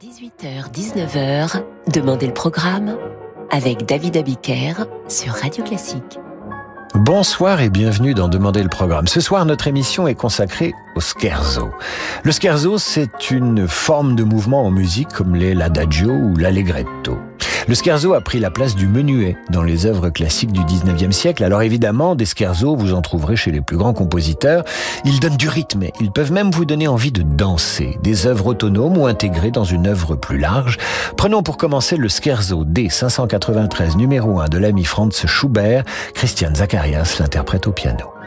18h-19h, Demandez le programme avec David Abiker sur Radio Classique. Bonsoir et bienvenue dans Demander le programme. Ce soir, notre émission est consacrée au scherzo. Le scherzo, c'est une forme de mouvement en musique comme l'est l'adagio ou l'allegretto. Le scherzo a pris la place du menuet dans les œuvres classiques du 19e siècle. Alors évidemment, des scherzos, vous en trouverez chez les plus grands compositeurs. Ils donnent du rythme. Ils peuvent même vous donner envie de danser. Des œuvres autonomes ou intégrées dans une œuvre plus large. Prenons pour commencer le scherzo D593 numéro 1 de l'ami Franz Schubert. Christian Zacharias l'interprète au piano.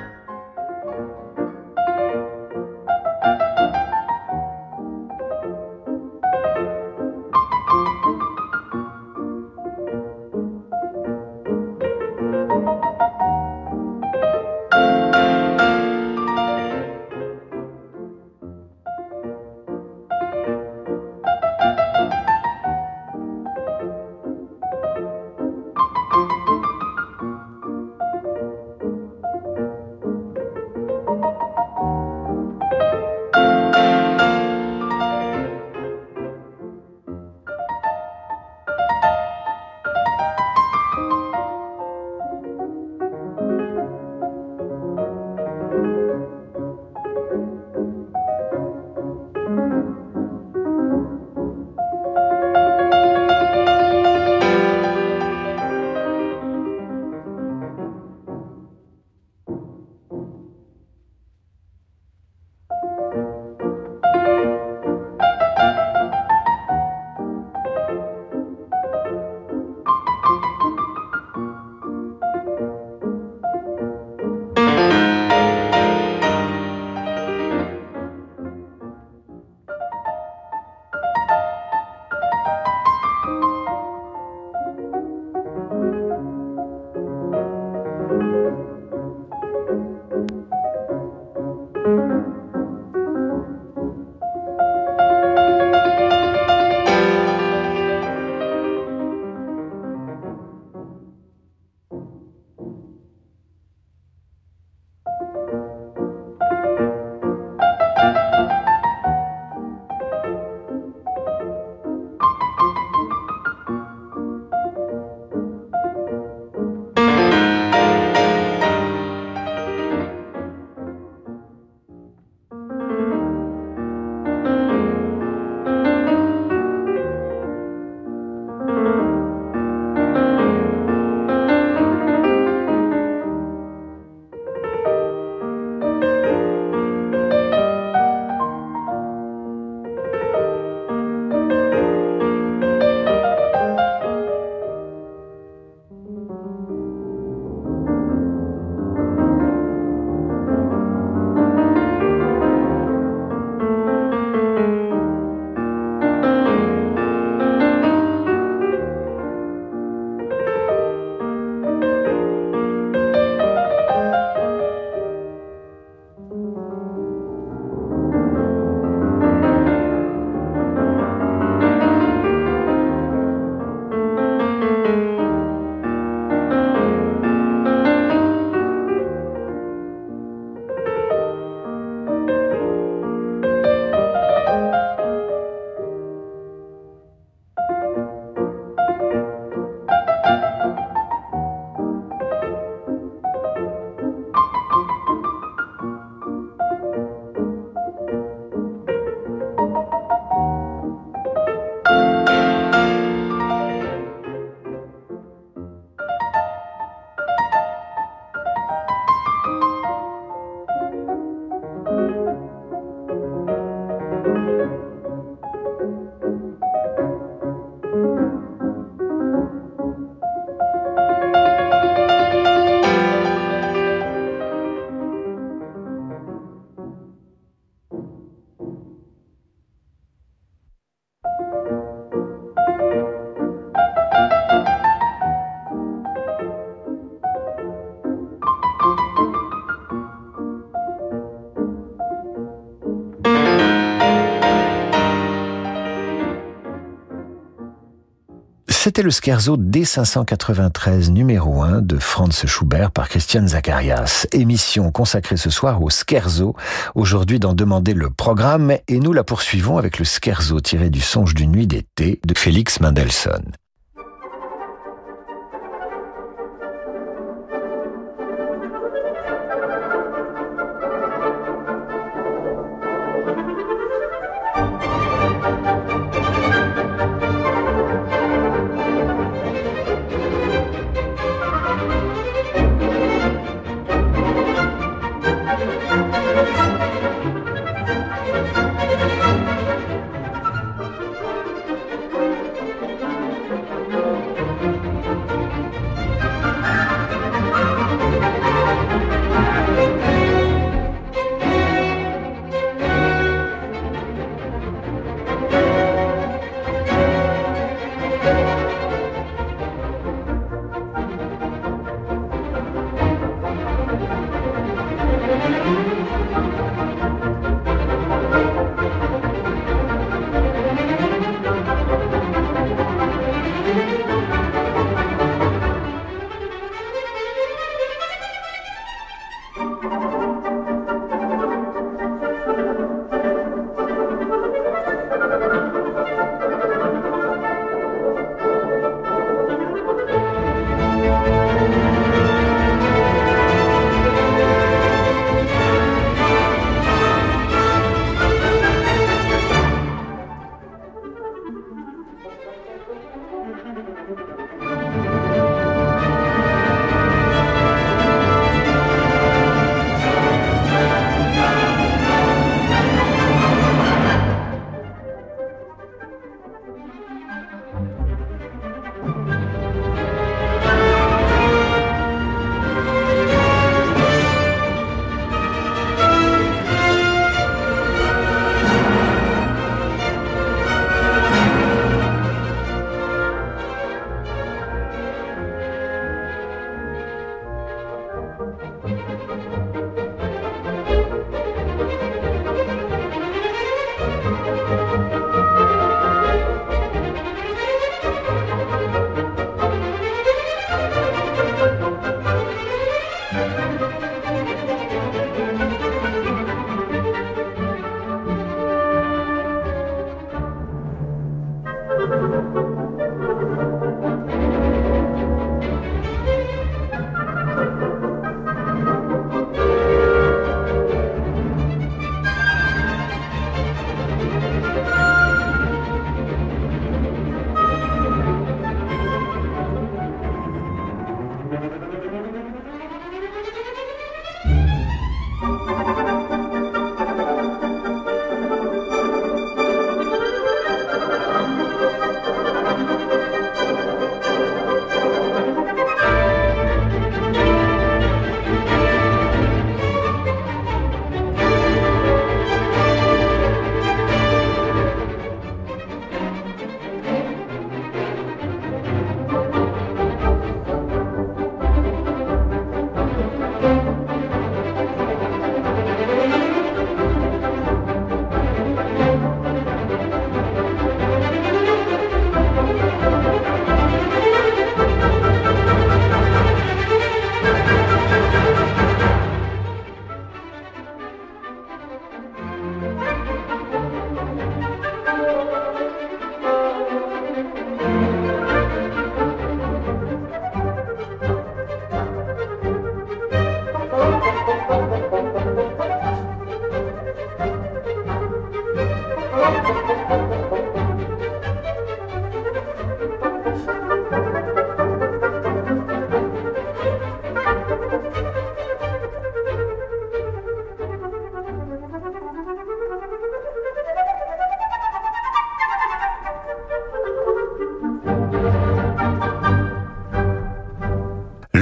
C'était le scherzo D593 numéro 1 de Franz Schubert par Christian Zacharias. Émission consacrée ce soir au scherzo. Aujourd'hui d'en demander le programme et nous la poursuivons avec le scherzo tiré du songe d'une nuit d'été de Félix Mendelssohn.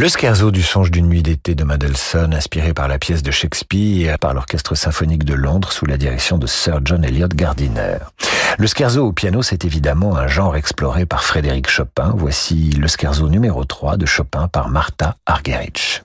Le scherzo du songe d'une nuit d'été de Mendelssohn, inspiré par la pièce de Shakespeare par l'Orchestre symphonique de Londres sous la direction de Sir John Eliot Gardiner. Le scherzo au piano, c'est évidemment un genre exploré par Frédéric Chopin. Voici le scherzo numéro 3 de Chopin par Martha Argerich.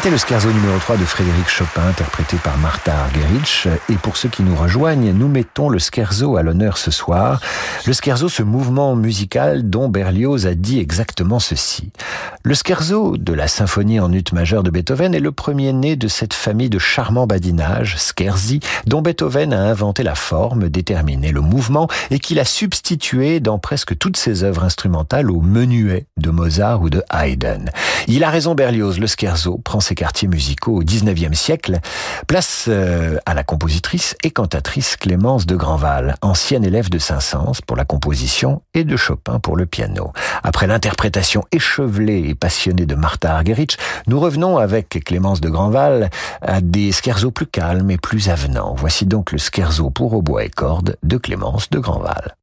C'était le scherzo numéro 3 de Frédéric Chopin, interprété par Martha Argerich. Et pour ceux qui nous rejoignent, nous mettons le scherzo à l'honneur ce soir. Le scherzo, ce mouvement musical dont Berlioz a dit exactement ceci. Le scherzo de la symphonie en ut majeur de Beethoven est le premier né de cette famille de charmants badinages, scherzi, dont Beethoven a inventé la forme, déterminé le mouvement et qu'il a substitué dans presque toutes ses œuvres instrumentales au menuet de Mozart ou de Haydn. Il a raison Berlioz, le scherzo prend ses quartiers musicaux au XIXe siècle, place euh, à la compositrice et cantatrice Clémence de Grandval, ancienne élève de Saint-Saëns pour la composition et de Chopin pour le piano. Après l'interprétation échevelée et passionnée de Martha Argerich, nous revenons avec Clémence de Grandval à des scherzos plus calmes et plus avenants. Voici donc le scherzo pour hautbois et cordes de Clémence de Grandval.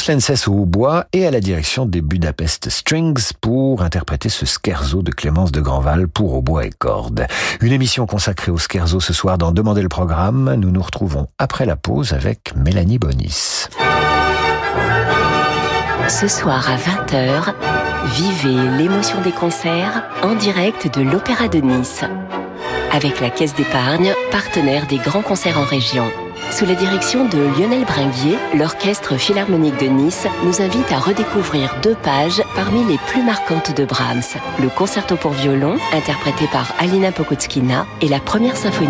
La Jocelyn Cesse au hautbois et à la direction des Budapest Strings pour interpréter ce scherzo de Clémence de Grandval pour hautbois et cordes. Une émission consacrée au scherzo ce soir dans Demander le programme. Nous nous retrouvons après la pause avec Mélanie Bonis. Ce soir à 20h, vivez l'émotion des concerts en direct de l'Opéra de Nice. Avec la Caisse d'épargne, partenaire des grands concerts en région. Sous la direction de Lionel Bringuier, l'Orchestre Philharmonique de Nice nous invite à redécouvrir deux pages parmi les plus marquantes de Brahms. Le concerto pour violon, interprété par Alina Pokotskina, et la première symphonie.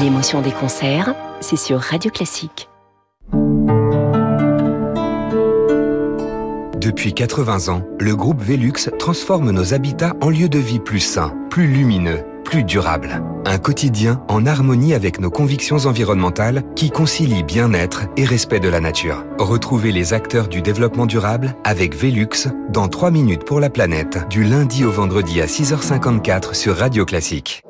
L'émotion des concerts, c'est sur Radio Classique. Depuis 80 ans, le groupe Velux transforme nos habitats en lieux de vie plus sains, plus lumineux, plus durables. Un quotidien en harmonie avec nos convictions environnementales qui concilient bien-être et respect de la nature. Retrouvez les acteurs du développement durable avec Velux dans 3 minutes pour la planète, du lundi au vendredi à 6h54 sur Radio Classique.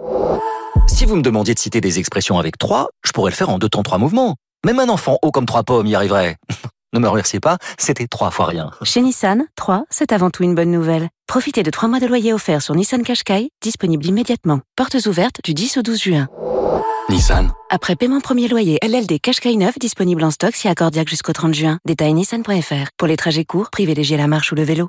Si vous me demandiez de citer des expressions avec 3, je pourrais le faire en deux temps trois mouvements. Même un enfant haut comme trois pommes y arriverait. Ne me remerciez pas, c'était trois fois rien. Chez Nissan, 3, c'est avant tout une bonne nouvelle. Profitez de 3 mois de loyer offerts sur Nissan Qashqai, disponible immédiatement. Portes ouvertes du 10 au 12 juin. Nissan. Après paiement premier loyer, LLD Qashqai 9 disponible en stock si accordiaque jusqu'au 30 juin. Détail nissan.fr. Pour les trajets courts, privilégiez la marche ou le vélo.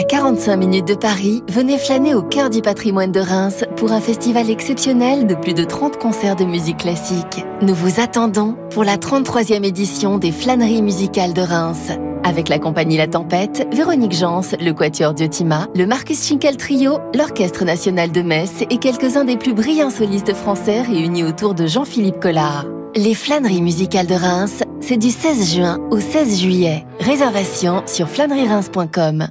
À 45 minutes de Paris, venez flâner au cœur du patrimoine de Reims pour un festival exceptionnel de plus de 30 concerts de musique classique. Nous vous attendons pour la 33e édition des Flâneries musicales de Reims. Avec la compagnie La Tempête, Véronique Jans, le Quatuor Diotima, le Marcus Schinkel Trio, l'Orchestre National de Metz et quelques-uns des plus brillants solistes français réunis autour de Jean-Philippe Collard. Les Flâneries musicales de Reims, c'est du 16 juin au 16 juillet. Réservation sur flâneries-reims.com.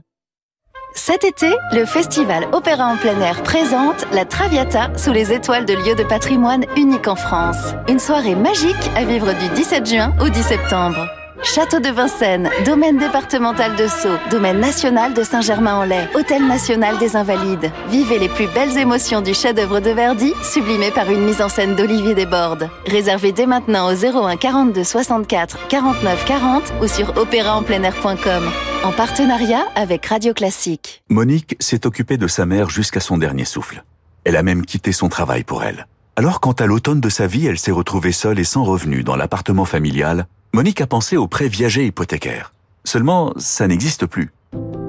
Cet été, le festival Opéra en plein air présente la Traviata sous les étoiles de lieux de patrimoine unique en France. Une soirée magique à vivre du 17 juin au 10 septembre. Château de Vincennes, domaine départemental de Sceaux, domaine national de Saint-Germain-en-Laye, hôtel national des Invalides. Vivez les plus belles émotions du chef-d'œuvre de Verdi, sublimé par une mise en scène d'Olivier Desbordes. Réservez dès maintenant au 01 42 64 49 40 ou sur opéraenpleinair.com. En partenariat avec Radio Classique. Monique s'est occupée de sa mère jusqu'à son dernier souffle. Elle a même quitté son travail pour elle. Alors quand à l'automne de sa vie, elle s'est retrouvée seule et sans revenu dans l'appartement familial, Monique a pensé au prêt viager hypothécaire. Seulement, ça n'existe plus.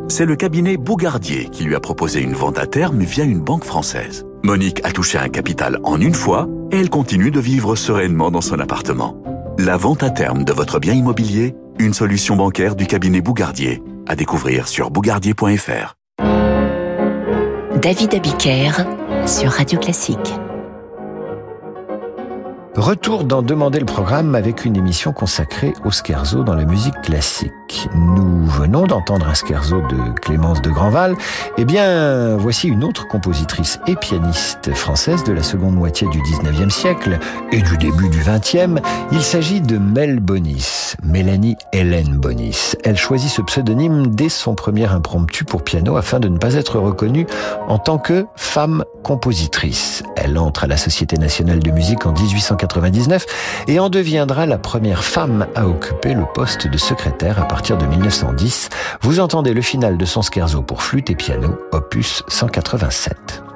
C'est le cabinet Bougardier qui lui a proposé une vente à terme via une banque française. Monique a touché un capital en une fois et elle continue de vivre sereinement dans son appartement. La vente à terme de votre bien immobilier, une solution bancaire du cabinet Bougardier. À découvrir sur bougardier.fr. David Abiker sur Radio Classique. Retour dans Demander le programme avec une émission consacrée au scherzo dans la musique classique. Nous venons d'entendre un scherzo de Clémence de Grandval. Eh bien, voici une autre compositrice et pianiste française de la seconde moitié du 19e siècle et du début du 20e. Il s'agit de Mel Bonis, Mélanie Hélène Bonis. Elle choisit ce pseudonyme dès son premier impromptu pour piano afin de ne pas être reconnue en tant que femme compositrice. Elle entre à la Société nationale de musique en 1899 et en deviendra la première femme à occuper le poste de secrétaire à partir de 1910. Vous entendez le final de son scherzo pour flûte et piano, opus 187.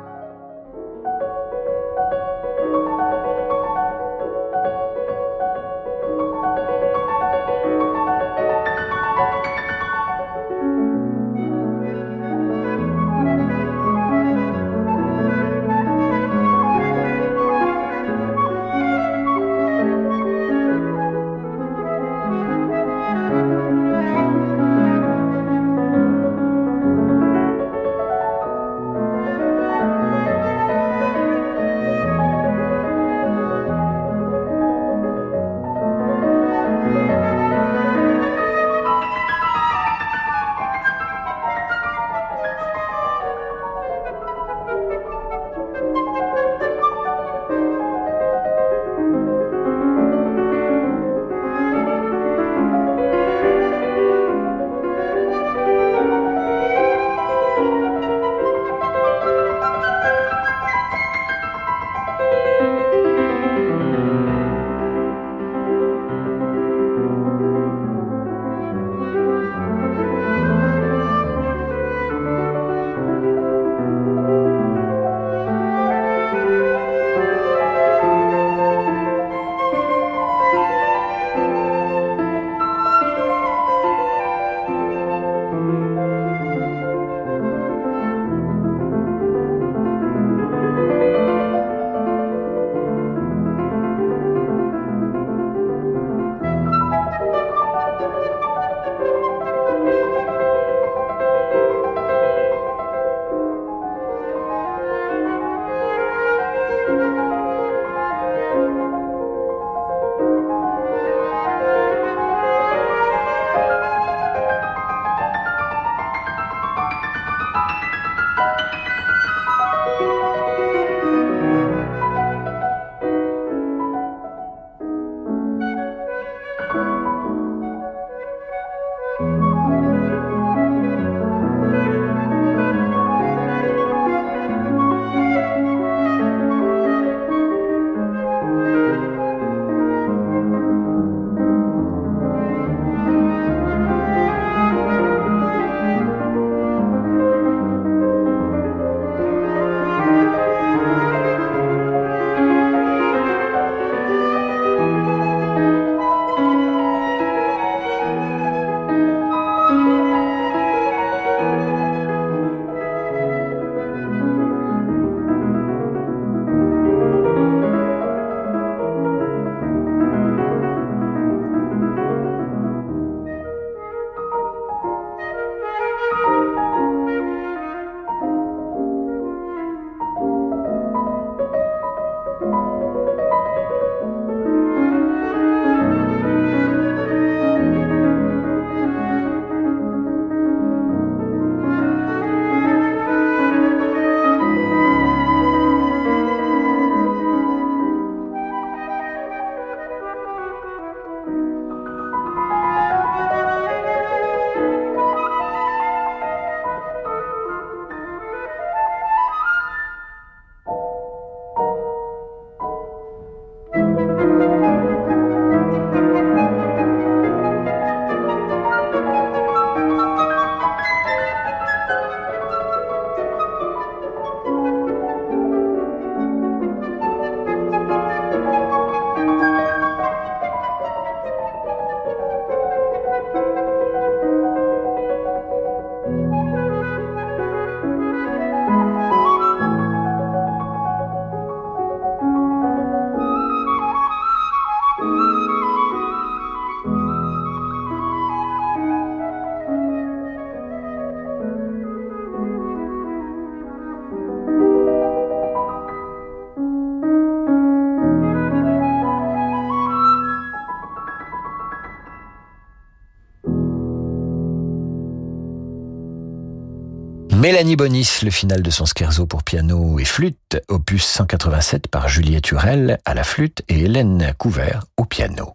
Mélanie Bonis, le final de son scherzo pour piano et flûte, opus 187 par Juliette Hurel à la flûte et Hélène Couvert au piano.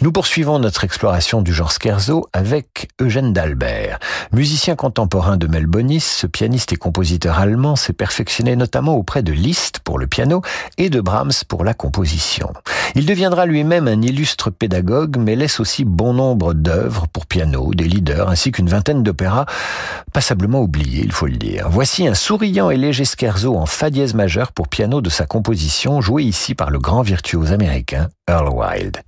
Nous poursuivons notre exploration du genre scherzo avec Eugène d'Albert. Musicien contemporain de Melbonis, ce pianiste et compositeur allemand s'est perfectionné notamment auprès de Liszt pour le piano et de Brahms pour la composition. Il deviendra lui-même un illustre pédagogue, mais laisse aussi bon nombre d'œuvres pour piano, des leaders, ainsi qu'une vingtaine d'opéras passablement oubliés, il faut le dire. Voici un souriant et léger scherzo en fa dièse majeur pour piano de sa composition, joué ici par le grand virtuose américain Earl Wilde.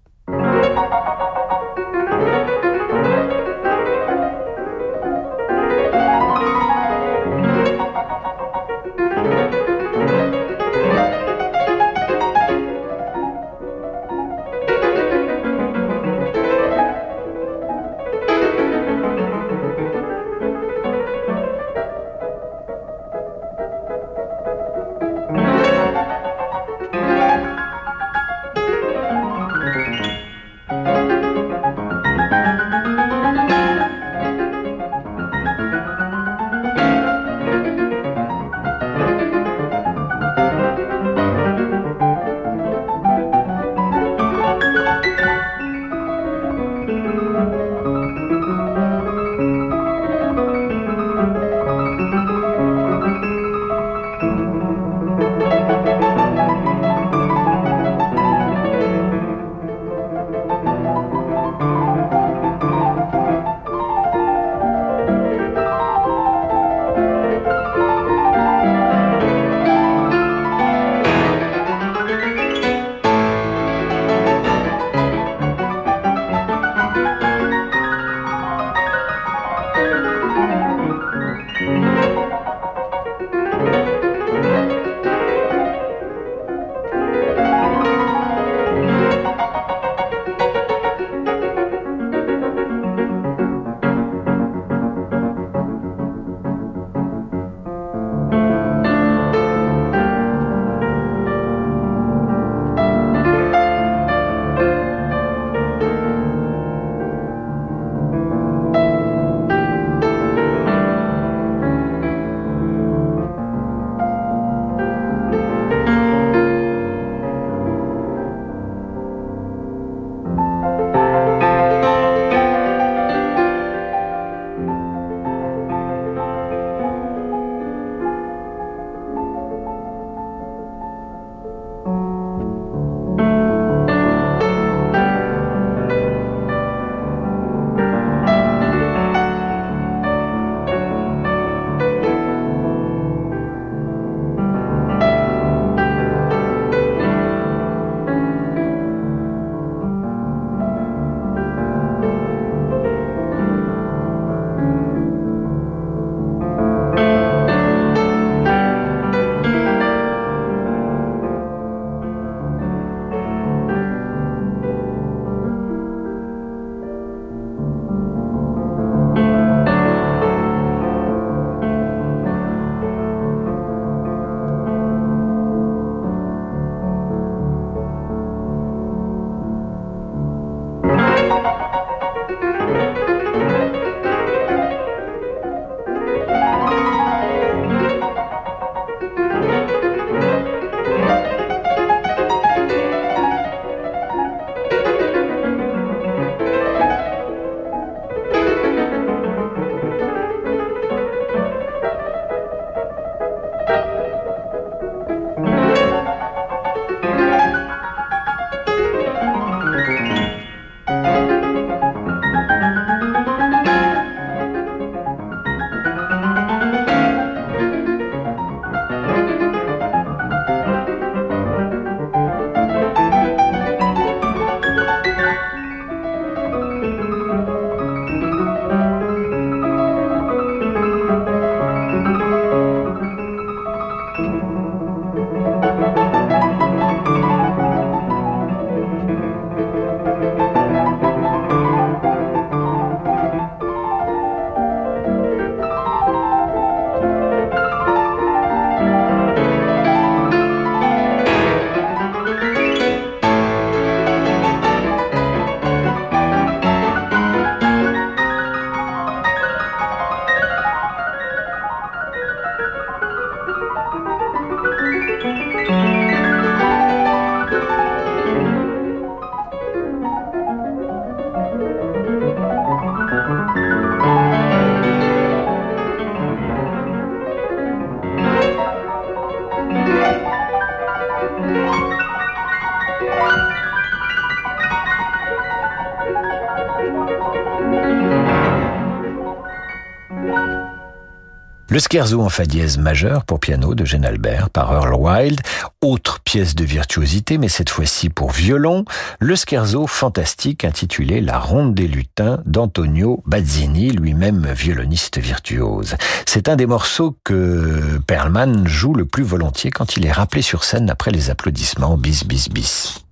Le scherzo en fa dièse majeur pour piano de Jean Albert par Earl Wild, autre pièce de virtuosité mais cette fois-ci pour violon, le scherzo fantastique intitulé La ronde des lutins d'Antonio Bazzini, lui-même violoniste virtuose. C'est un des morceaux que Perlman joue le plus volontiers quand il est rappelé sur scène après les applaudissements bis bis bis.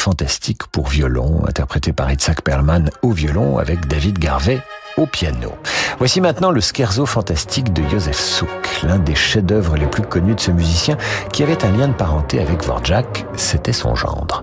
Fantastique pour violon, interprété par Itzhak Perlman au violon avec David Garvey au piano. Voici maintenant le scherzo fantastique de Joseph Suk, l'un des chefs-d'œuvre les plus connus de ce musicien qui avait un lien de parenté avec Vorjak, c'était son gendre.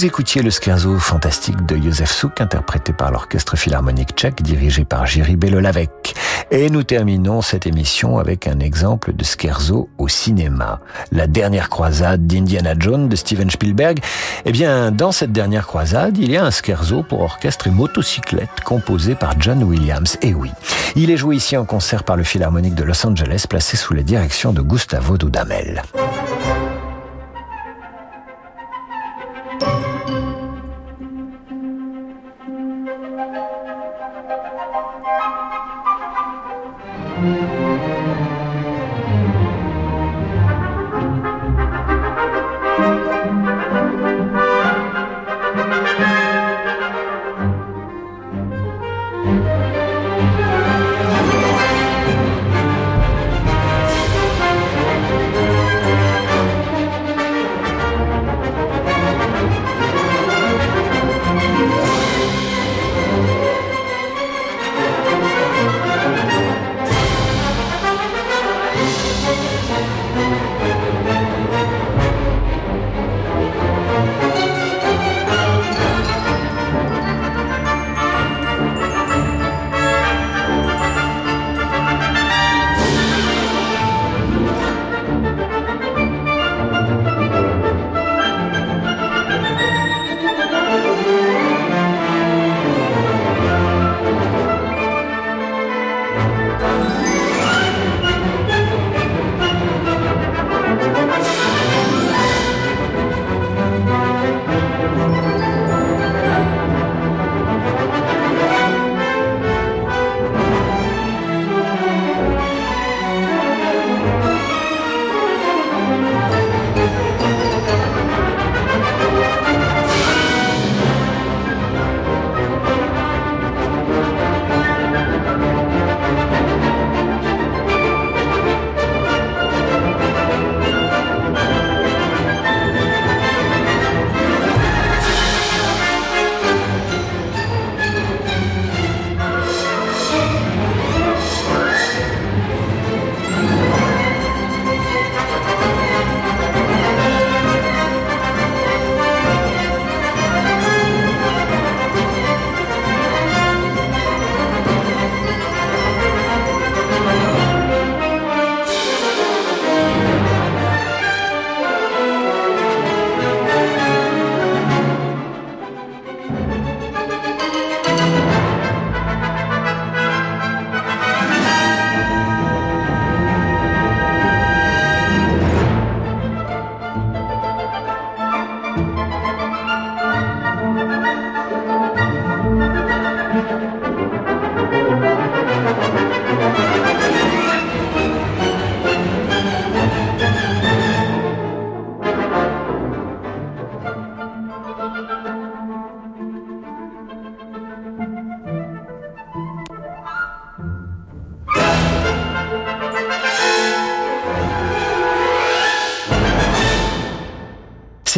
Vous écoutiez le scherzo fantastique de Josef Suk, interprété par l'Orchestre Philharmonique tchèque, dirigé par Jiří Belolavec. Et nous terminons cette émission avec un exemple de scherzo au cinéma. La dernière croisade d'Indiana Jones de Steven Spielberg. Eh bien, dans cette dernière croisade, il y a un scherzo pour orchestre et motocyclette composé par John Williams. Et oui, il est joué ici en concert par le Philharmonique de Los Angeles, placé sous la direction de Gustavo Dudamel.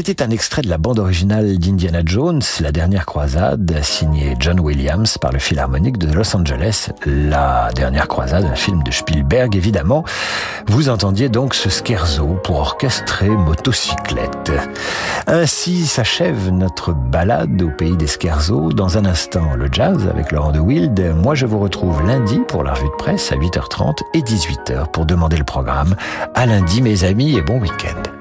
C'était un extrait de la bande originale d'Indiana Jones, La dernière croisade, signée John Williams par le Philharmonique de Los Angeles. La dernière croisade, un film de Spielberg évidemment. Vous entendiez donc ce scherzo pour orchestrer motocyclette. Ainsi s'achève notre balade au pays des scherzos. Dans un instant, le jazz avec Laurent de Wild. Moi, je vous retrouve lundi pour la revue de presse à 8h30 et 18h pour demander le programme. À lundi, mes amis, et bon week-end.